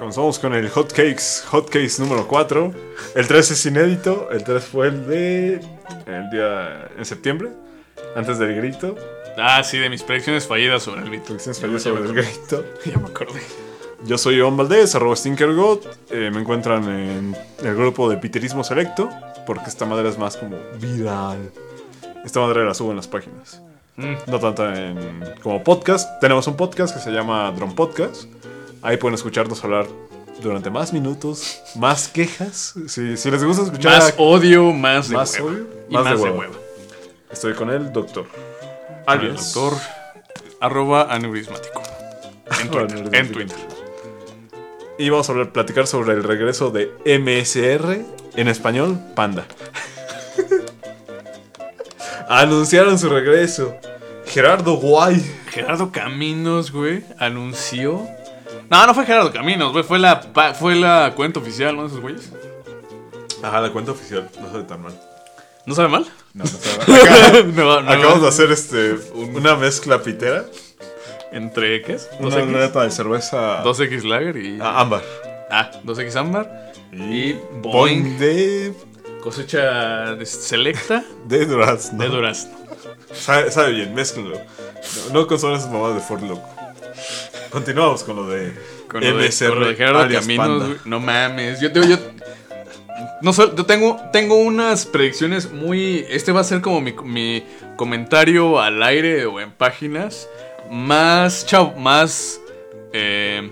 Comenzamos con el Hot Cakes, Hot Cakes número 4. El 3 es inédito, el 3 fue el de. el día. en septiembre, antes del grito. Ah, sí, de mis predicciones fallidas sobre el beat. Predicciones fallidas sobre el grito. Ya me acordé. Yo soy Iván Valdés, arroba StinkerGod. Eh, me encuentran en el grupo de Piterismo Selecto, porque esta madre es más como viral. Esta madre la subo en las páginas. Mm. No tanto en, como podcast. Tenemos un podcast que se llama Drone Podcast. Ahí pueden escucharnos hablar durante más minutos, más quejas. Si, si les gusta escuchar, Más odio, más de Más hueva. odio, Y más más, de de hueva. estoy con el doctor. El Alias. doctor arroba aneurismático. En Twitter. En Twitter. Y vamos a hablar, platicar sobre el regreso de MSR en español, Panda. Anunciaron su regreso. Gerardo Guay. Gerardo Caminos, güey, anunció. No, no fue Gerardo Caminos, güey. Fue la, fue la cuenta oficial, ¿no? De esos güeyes. Ajá, la cuenta oficial. No sabe tan mal. ¿No sabe mal? No, no sabe mal. no, no, Acabamos de hacer este, una mezcla pitera. ¿Entre qué es? Una 2X. lata de cerveza 2X Lager y. ah, ámbar. Ah, 2X Ámbar. Y Boing Boing. de, Cosecha selecta de durazno. de durazno. Sabe, sabe bien, mézclenlo. No, no consuman esas mamadas de Ford Loco. Continuamos con lo de Con lo de, con lo de Gerardo Caminos. No mames. Yo, tengo- yo, no yo tengo, tengo unas predicciones muy. Este va a ser como mi, mi comentario al aire o en páginas. Más. Chao, más. eh,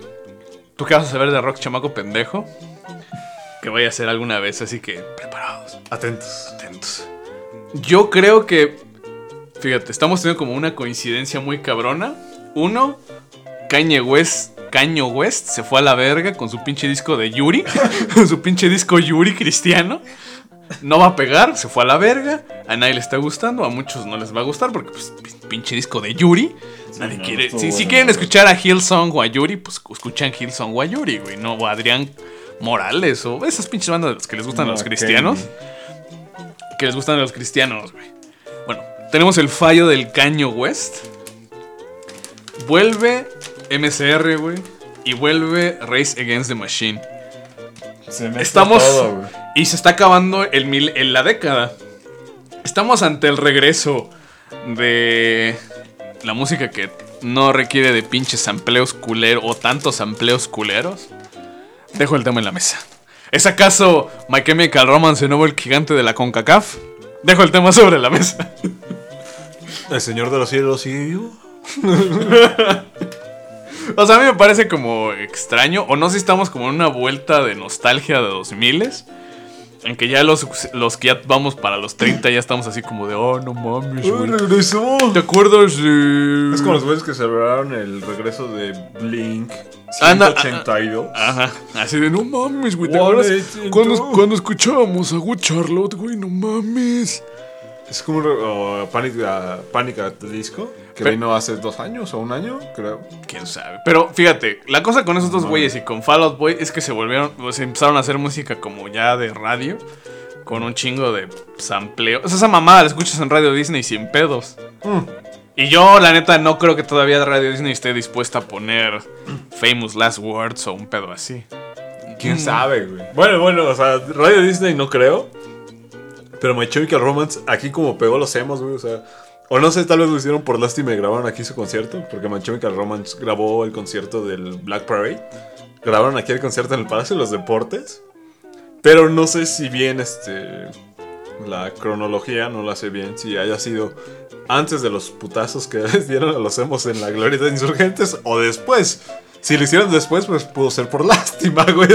¿Tú qué vas a saber de rock chamaco pendejo? Que vaya a hacer alguna vez, así que preparados, Atentos. atentos. Yo creo que. Fíjate, estamos teniendo como una coincidencia muy cabrona. Uno, Kanye West, Kanye West se fue a la verga con su pinche disco de Yuri. con su pinche disco Yuri cristiano. No va a pegar, se fue a la verga. A nadie le está gustando, a muchos no les va a gustar porque, pues, pi- pinche disco de Yuri. Nadie no, quiere. Si, quieren escuchar a Hillsong o a Yuri, pues escuchan Hillsong o a Yuri, güey. No, o a Adrián Morales o esas pinches bandas de los que les gustan a los No, cristianos. Que les gustan a los cristianos, güey. Bueno, tenemos el fallo del Caño West. Vuelve MCR, güey. Y vuelve Race Against the Machine. Se Estamos. todo, y se está acabando el mil, en la década. Estamos ante el regreso de la música que no requiere de pinches sampleos culeros o tantos sampleos culeros. Dejo el tema en la mesa. ¿Es acaso My Chemical Romance el nuevo el gigante de la CONCACAF? Dejo el tema sobre la mesa. ¿El Señor de los Cielos sigue vivo? O sea, a mí me parece como extraño. O no sé si estamos como en una vuelta de nostalgia de 2000 En que ya los, los que ya vamos para los 30 ya estamos así como de, oh, no mames, güey. regresó! ¿Te acuerdas de...? Es como los güeyes que celebraron el regreso de Blink Anda, 182. Ajá, así de, no mames, güey. ¿Te acuerdas cuando, cuando escuchábamos a Good Charlotte, güey? No mames. Es como un re- o Panic, Panic at the Disco, que vino hace dos años o un año, creo. Quién sabe. Pero fíjate, la cosa con esos dos güeyes y con Fall Out Boy es que se volvieron, o se empezaron a hacer música como ya de radio, con un chingo de sampleo. O sea, esa mamada la escuchas en Radio Disney sin pedos. Mm. Y yo, la neta, no creo que todavía Radio Disney esté dispuesta a poner Famous Last Words o un pedo así. ¿Quién Mm. sabe, güey? Bueno, bueno, o sea, Radio Disney no creo. Pero My Chemical Romance, aquí como pegó los emos, güey, o sea. O no sé, tal vez lo hicieron por lástima y grabaron aquí su concierto. Porque My Chemical Romance grabó el concierto del Black Parade. Grabaron aquí el concierto en el Palacio de los Deportes. Pero no sé si bien este. La cronología no la sé bien. Si haya sido antes de los putazos que les dieron a los emos en la Gloria de Insurgentes o después. Si lo hicieron después, pues pudo ser por lástima, güey.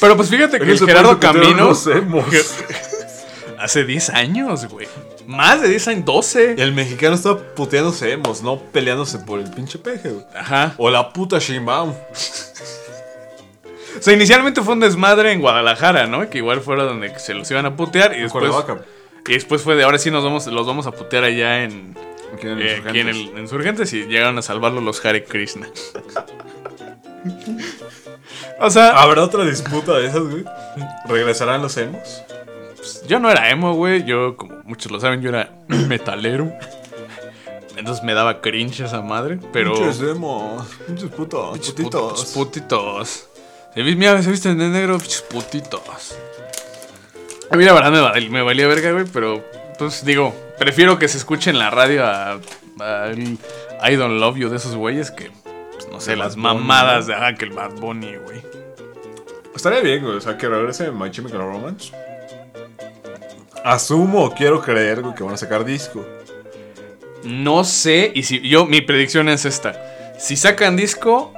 Pero pues fíjate que el Gerardo los emos. Hace 10 años, güey. Más de 10 años, 12. El mexicano estaba puteándose emos, no peleándose por el pinche peje, güey. Ajá. O la puta Sheinbaum. O sea, inicialmente fue un desmadre en Guadalajara, ¿no? Que igual fuera donde se los iban a putear y después, Cuernavaca. y después fue de ahora sí nos vamos, los vamos a putear allá en, Aquí en eh, aquí en el en Insurgentes y llegaron a salvarlo los Hare Krishna. o sea, ¿Habrá otra disputa de esas, güey? ¿Regresarán los emos? Pues, yo no era emo, güey. Yo, como muchos lo saben, yo era metalero. Entonces me daba cringe esa madre, pero... Pinches emos. Pinches putos. Pinches Putitos. putos, putitos. Se Mira, se visten de negro, pinches putitos. A mí la verdad me, val- me valía verga, güey, pero pues digo, prefiero que se escuche en la radio a, a el I Don't Love You de esos güeyes que, pues, no sé, las Bad mamadas de ah, que el Bad Bunny, güey. Estaría bien, güey. O sea, que regrese My Chemical Romance. Asumo, quiero creer, que van a sacar disco. No sé, y si yo, mi predicción es esta. Si sacan disco,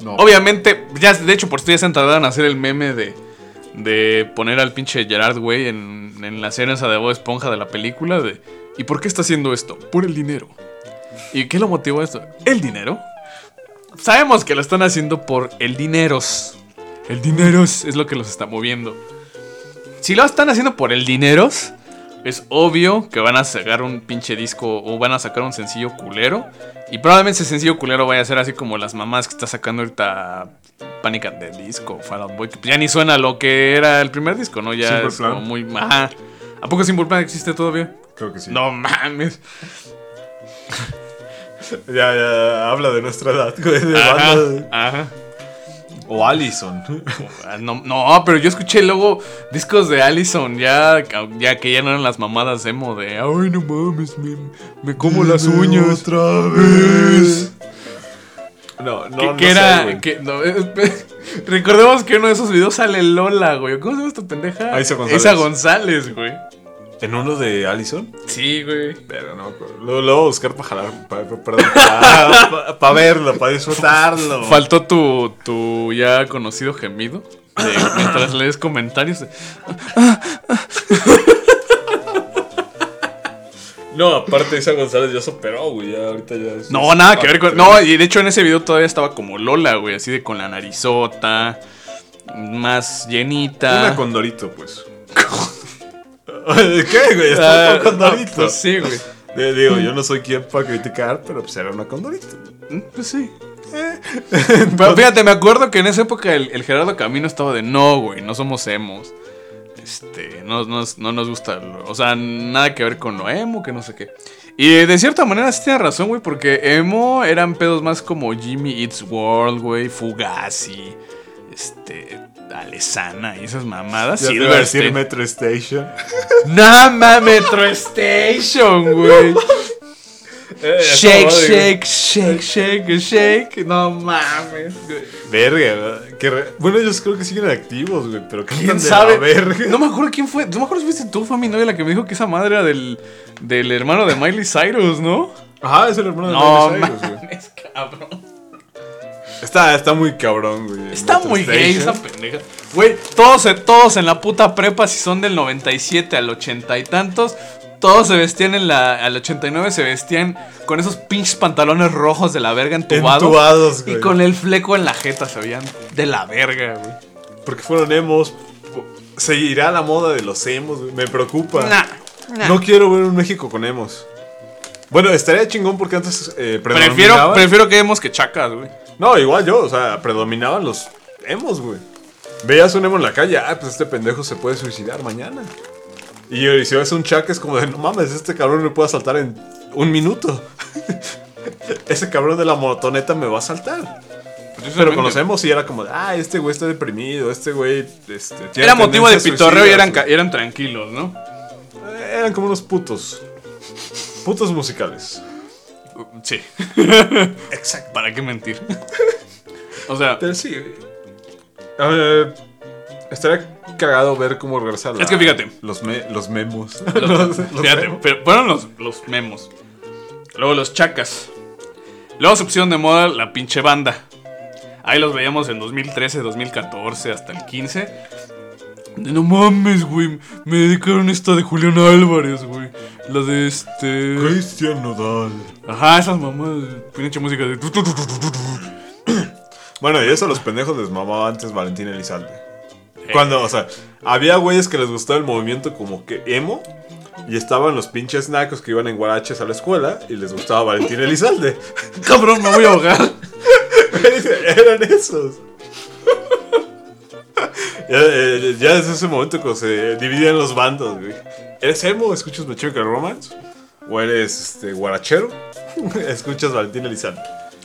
No. obviamente, ya, de hecho, por esto ya se han tardado en hacer el meme de, de poner al pinche Gerard, güey, en, en la escena esa de Bob Esponja de la película de ¿Y por qué está haciendo esto? Por el dinero. ¿Y qué lo motivó a esto? ¿El dinero? Sabemos que lo están haciendo por el dineros. El dineros es lo que los está moviendo. Si lo están haciendo por el dineros, es obvio que van a sacar un pinche disco o van a sacar un sencillo culero. Y probablemente ese sencillo culero vaya a ser así como las mamás que está sacando ahorita Panic at the Disco, Fall Out Boy, que ya ni suena lo que era el primer disco, ¿no? Ya Simple es Plan. como muy... Ajá. ¿A poco Simple Plan existe todavía? Creo que sí. No mames. Ya, ya, habla de nuestra edad, güey. De Ajá, banda. ajá. O Allison. No, no, pero yo escuché luego discos de Allison, ya, ya que ya no eran las mamadas emo de ay no mames, me, me como las uñas. Otra vez. No, no, que, no que era. güey. que, no, recordemos que en uno de esos videos sale Lola, güey. ¿Cómo se llama esta pendeja? González. Isa González, güey. ¿En uno de Allison? Sí, güey. Pero no, lo, lo voy a buscar para jalar, pa- pa- perdón, para verlo, para disfrutarlo. Faltó tu, tu ya conocido gemido. de- mientras lees comentarios. de, No, aparte esa González ya superó, güey, ya ahorita ya es- No, nada que ver con. No, y de hecho en ese video todavía estaba como Lola, güey. Así de con la narizota. Más llenita. Una condorito, pues. ¿Qué, güey? Está Ah, con condorito. pues sí, güey. Eh, Digo, yo no soy quien para criticar, pero pues era una condorito. Mm, Pues sí. Pero fíjate, me acuerdo que en esa época el, el Gerardo Camino estaba de no, güey, no somos emos. Este, no, no, no nos gusta, lo- o sea, nada que ver con lo emo, que no sé qué. Y de cierta manera sí tiene razón, güey, porque emo eran pedos más como Jimmy Eats World, güey, Fugazi, este, Alesana y esas mamadas. Iba a decir. Metro Station. Nama Metro Station, güey. Eh, Shake, shake, shake, shake, shake. No mames, güey. Verga, que re- bueno, ellos creo que siguen activos, güey, pero ¿Quién sabe? verga. No me acuerdo quién fue. No me acuerdo si fuiste tú, fue mi novia la que me dijo que esa madre era del, del hermano de Miley Cyrus, ¿no? Ajá, es el hermano de No Miley Cyrus, güey. mames, cabrón. Está, está muy cabrón, güey. Está Metro muy gay esa pendeja. Güey, todos, todos en la puta prepa, si son del 97 al 80 y tantos, todos se vestían en la. Al 89 se vestían con esos pinches pantalones rojos de la verga entubados. Entubados, güey. Y con el fleco en la jeta se veían de la verga, güey. Porque fueron emos. Seguirá la moda de los emos, güey. Me preocupa. Nah, nah. No quiero ver un México con emos. Bueno, estaría chingón porque antes eh, Prefiero, predominaban- prefiero que vemos que chacas, güy. No, igual yo, o sea, predominaban los emos, güey. Veías un emo en la calle, ah, pues este pendejo se puede suicidar mañana. Y, y si ves un chac es como de, no mames, este cabrón me puede asaltar en un minuto. Ese cabrón de la motoneta me va a asaltar. Pero conocemos y era como de, ah, este güey está deprimido, este güey... Este, tiene Era motivo de pitorreo y eran, güey". tranquilos, ¿no? Eran como unos putos. Putos musicales. Sí. Exacto. ¿Para qué mentir? o sea, Pero sí. Ver, estaría cagado ver cómo regresa la- Es que fíjate. Los, me- los memos. los- Los- fíjate, memos. pero fueron los, los memos. Luego los chacas. Luego se pusieron de moda la pinche banda. Ahí los veíamos en 2013, 2014, hasta el 15. De, no mames, güey. Me dedicaron esta de Julián Álvarez, güey. La de este. Cristian Nodal. Ajá, esas mamás. Pinche música de. Bueno, y eso a los pendejos les mamaba antes Valentín Elizalde. Cuando, o sea, había güeyes que les gustaba el movimiento como que emo. Y estaban los pinches nacos que iban en guaraches a la escuela y les gustaba Valentín Elizalde. Cabrón, me voy a ahogar. Eran esos. Ya, eh, ya desde ese momento cuando se dividían los bandos, güey. ¿Eres emo? ¿Escuchas My Chemical Romance? ¿O eres este, guarachero? ¿Escuchas Valentín Elizalde?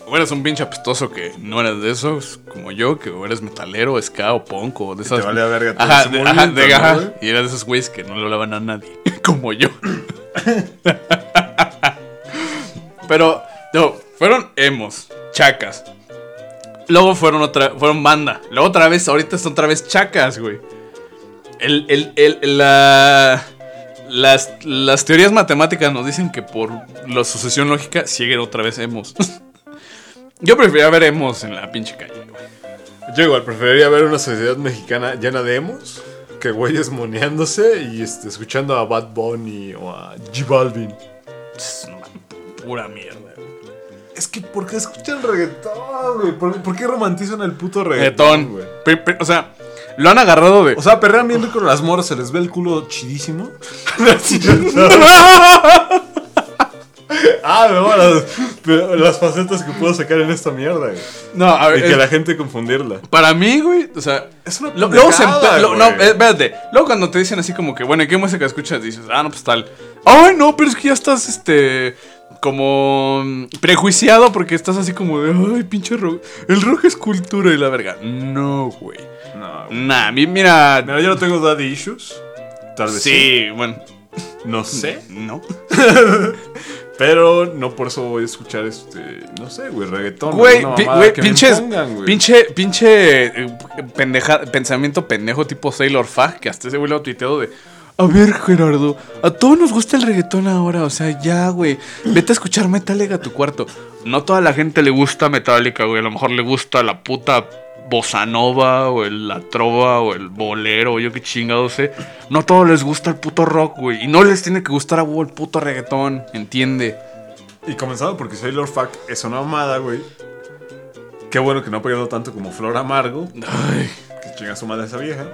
o eres un pinche apestoso que no eres de esos, como yo, que o eres metalero, ska o punk o de esas. Te valía verga todo Ajá, de- ajá, de- y eras de esos güeyes que no le hablaban a nadie, como yo. Pero, no, fueron emos, chacas. Luego fueron otra, fueron banda. Luego otra vez, ahorita son otra vez chacas, güey. El, el, el, la, las, las teorías matemáticas nos dicen que por la sucesión lógica siguen otra vez emos. Yo preferiría ver emos en la pinche calle, güey. Yo igual preferiría ver una sociedad mexicana llena de emos que güeyes moneándose y este, escuchando a Bad Bunny o a G Balvin. Pura mierda, güey. Es que, ¿por qué escuchan reggaetón, güey? ¿Por, por qué romantizan el puto Reggaetón. reggaetón, güey? O sea, lo han agarrado de. O sea, perrean bien con las moras, se les ve el culo chidísimo. ah, no, las, pero las facetas que puedo sacar en esta mierda, güey. no, a ver. Y que es- la gente confundirla. Para mí, güey, o sea. Es una lo- luego se lo-. No, espérate. Luego cuando te dicen así como que, bueno, ¿y qué música escuchas? Dices, ah, no, pues tal. Ay, no, pero es que ya estás, este. Como mm, prejuiciado porque estás así como de, ay, pinche rock. El rock es cultura y la verga. No, güey. No, güey. Nah, mi- mira. Mira, yo no tengo daddy issues. Tal vez sí. Sí, bueno. No sé. No. Pero no por eso voy a escuchar este. No sé, güey, reggaetón. Güey, pi- güey, pinches, güey. pinche, pinche eh, pendeja, pensamiento pendejo tipo Sailor Fag, que hasta ese güey lo ha tuiteado de... A ver, Gerardo, a todos nos gusta el reggaetón ahora, o sea, ya, güey. Vete a escuchar Metallica a tu cuarto. No toda la gente le gusta Metallica, güey. A lo mejor le gusta la puta bossa nova, o el, la trova, o el bolero, o yo qué chingado sé. No a todos les gusta el puto rock, güey. Y no les tiene que gustar a huevo el puto reggaetón, ¿entiende? Y comenzando porque Sailor Fuck es una mamada, güey. Qué bueno que no ha pegado tanto como Flor Amargo. Ay. Que chinga su madre esa vieja.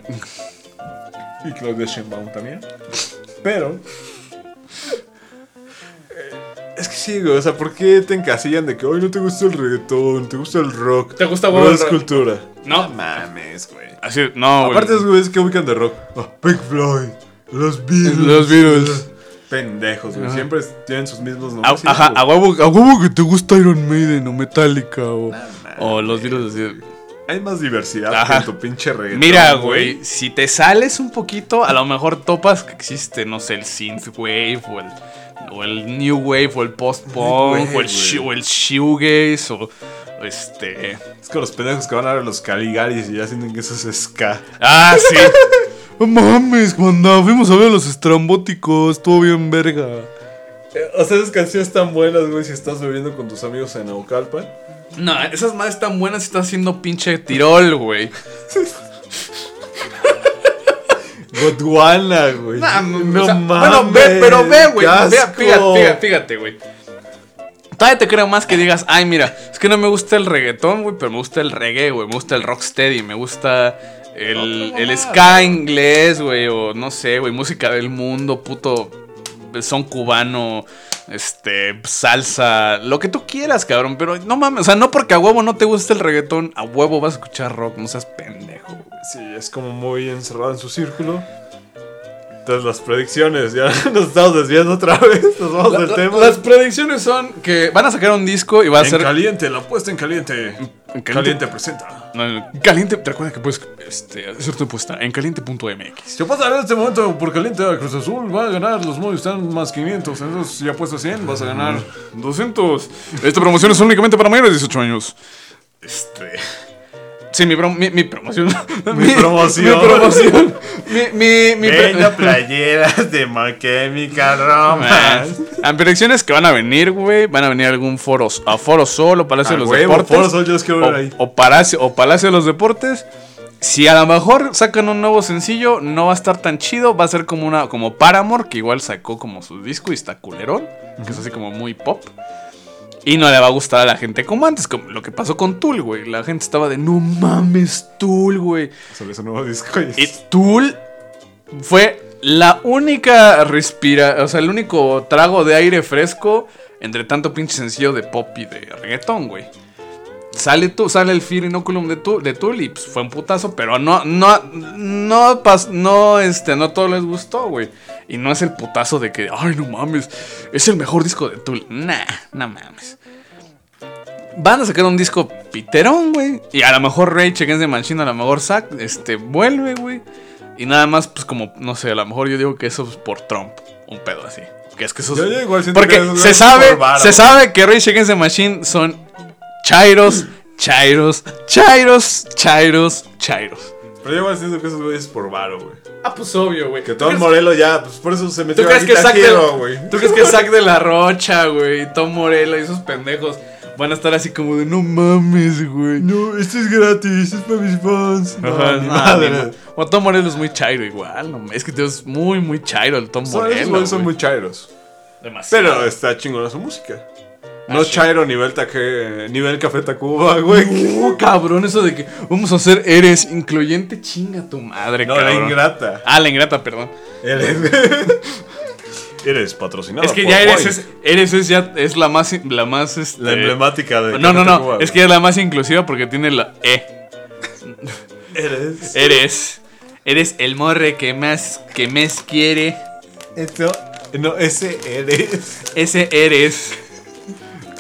Y Claudia Sheinbaum también. Pero. eh, Es que sí, güey. O sea, ¿por qué te encasillan de que hoy no te gusta el reggaetón, te gusta el rock? ¿Te gusta, No güey, es cultura. No. mames, güey. Así, no, güey. Aparte, esos güeyes que ubican de rock. Ah, Pink Floyd, los Beatles. Los Beatles. Pendejos, güey. Siempre tienen sus mismos A- nombres. ajá, a huevo, a huevo que te gusta Iron Maiden o Metallica o, o los Beatles así. Hay más diversidad Ajá. que en tu pinche reggaetón. Mira, güey, si te sales un poquito, a lo mejor topas que existe, no sé, el synthwave o el, o el new wave o el post-punk Wave, o el, shi- güey. o el shoegaze o o este... Es con los pendejos que van a ver los Caligaris y ya sienten que eso es ska. Ah, sí. No mames, cuando fuimos a ver a los estrambóticos, estuvo bien verga. O sea, esas canciones están buenas, güey, si estás bebiendo con tus amigos en Naucalpan. No, esas madres están buenas si estás haciendo pinche tirol, güey. Gondwana, güey. Nah, no o sea, mames. Bueno, ve, pero ve, güey. Fíjate, fíjate, güey. Todavía te creo más que digas, ay, mira, es que no me gusta el reggaetón, güey, pero me gusta el reggae, güey, me gusta el rocksteady, me gusta el, el ska inglés, güey, o no sé, güey, música del mundo, puto son cubano, este, salsa, lo que tú quieras, cabrón, pero no mames, o sea, no porque a huevo no te gusta el reggaetón, a huevo vas a escuchar rock, no seas pendejo. Sí, es como muy encerrado en su círculo. Entonces, las predicciones, ya nos estamos desviando otra vez. Nos vamos La- del la- tema. las predicciones son que van a sacar un disco y va a en ser caliente, la puesta en caliente. En caliente. presenta. No, no, caliente, te recuerda que puedes este, hacer tu apuesta en caliente.mx. Si pasa en este momento por caliente a Cruz Azul, va a ganar los modos están más 500. Entonces, si apuestas 100, vas a ganar. 200. Esta promoción es únicamente para mayores de 18 años. Este. Sí, mi, mi, mi promoción. Mi promoción. Mi promoción. Mi, mi, playeras de My Chemical Romance. Ah, predicciones que van a venir, güey. Van a venir a algún foro, a Foro Sol o Palacio A de los huevo, Deportes. Foro Sol, yo quiero ver ahí. o, o Palacio, o Palacio de los Deportes. Si a lo mejor sacan un nuevo sencillo, no va a estar tan chido. Va a ser como una como Paramore, que igual sacó como su disco y está culerón. Que es así como muy pop. Y no le va a gustar a la gente como antes, como lo que pasó con Tool, güey. La gente estaba de, no mames, Tool, güey. Sale ese nuevo disco Y Tool fue la única respira, o sea, el único trago de aire fresco entre tanto pinche sencillo de pop y de reggaetón, güey. Sale tú, sale el Fear Inoculum de Tool, de y pues fue un putazo, pero no, no, no, pas- no, este, no todo les gustó, güey. Y no es el putazo de que, ay, no mames, es el mejor disco de Tool. Nah, no mames. van a sacar un disco piterón, güey. Y a lo mejor Rage Against the Machine, a lo mejor Zack, este, vuelve, güey. Y nada más, pues como, no sé, a lo mejor yo digo que eso es por Trump. Un pedo así. Que es que eso es- Yo- yo igual siento Porque que eso se sabe, por se sabe que Rage Against the Machine son chairos, chairos, chairos, chairos, chairos. Pero yo igual siento que esos güeyes es por varo, güey. Ah, pues obvio, güey. Que Tom Morello ya, pues por eso se metió ¿Tú a crees que Zack de, güey. ¿Tú crees que Zack de la Rocha, güey, Tom Morello y esos pendejos van a estar así como de no mames, güey? No, esto es gratis, es para mis fans. No, Ajá, madre. ni- O Tom Morello es muy chairo igual, no, es que tío, es muy, muy chairo el Tom Son, Morello. son güey. muy chairos. Demasiado. Pero está chingona su música. No Ah, sí. chairo nivel, taque, nivel Café Tacuba, güey. No, cabrón, eso de que vamos a hacer eres incluyente, chinga tu madre, No, la ingrata. Ah, la ingrata, perdón. Eres, eres patrocinado es que por ya eres, es, eres es ya es la más, la más, este... la emblemática de No, no, Café no, Tacuba, es que es la más inclusiva porque tiene la E. Eres. Eres, eres el morre que más, que más quiere. Esto. No, ese eres. Ese eres.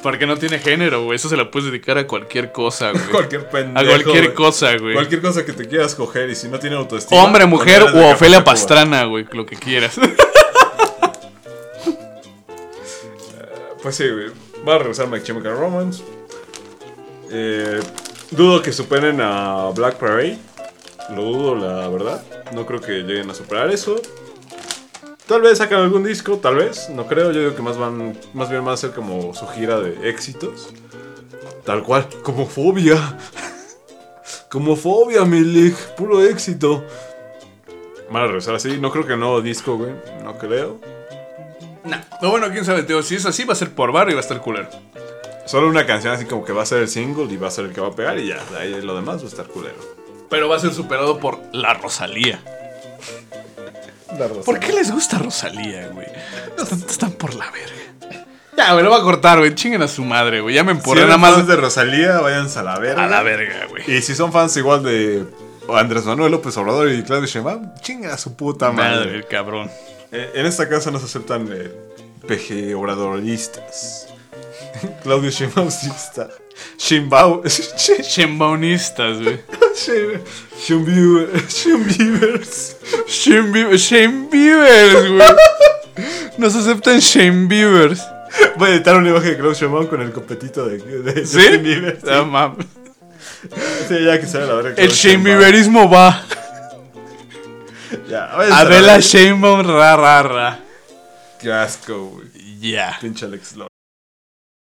Porque no tiene género, güey. Eso se la puedes dedicar a cualquier cosa, güey. Cualquier pendejo. a cualquier cosa, güey. Cualquier cosa que te quieras coger y si no tiene autoestima. Hombre, mujer o Ofelia. Pastrana, güey. Lo que quieras. Pues sí, güey. Va a regresar My Chemical Romance. Eh, dudo que superen a Black Parade. Lo dudo, la verdad. No creo que lleguen a superar eso. Tal vez sacan algún disco, tal vez. No creo. Yo digo que más van. Más bien van a ser como su gira de éxitos. Tal cual. Como fobia. Como fobia, Milik. Puro éxito. Van a regresar así. No creo que nuevo disco, güey. No creo. no. No, bueno, quién sabe, tío. Si es así, va a ser por bar y va a estar culero. Solo una canción así como que va a ser el single y va a ser el que va a pegar y ya. Ahí lo demás va a estar culero. Pero va a ser superado por la Rosalía. ¿Por qué les gusta Rosalía, güey? Están, están por la verga. Ya, güey, lo va a cortar, güey. Chinguen a su madre, güey. Ya me Si emporré eran nada más fans de Rosalía, váyanse a la verga. a la verga, güey. Y si son fans igual de Andrés Manuel López Obrador y Claudio Sheinbaum, chinga a su puta madre. Madre, el cabrón. Eh, en esta casa no se aceptan eh, PG obradoristas. Claudio Sheinbaumista. Sheinbaum. Chembaunistas, güey. Sheinbeavers. Shane Bieber- Shane Beavers, güey. Nos aceptan Shane Beavers. Voy a editar una imagen de Claudio Sheinbaum con el copetito de, de ¿Sí? Bieber. No mames. Sí, ya que sale la verga. El va. Ya, a la Adela. Sheinbaum, ra, ra, ra. Qué asco, güey. Ya. Pinche Alex.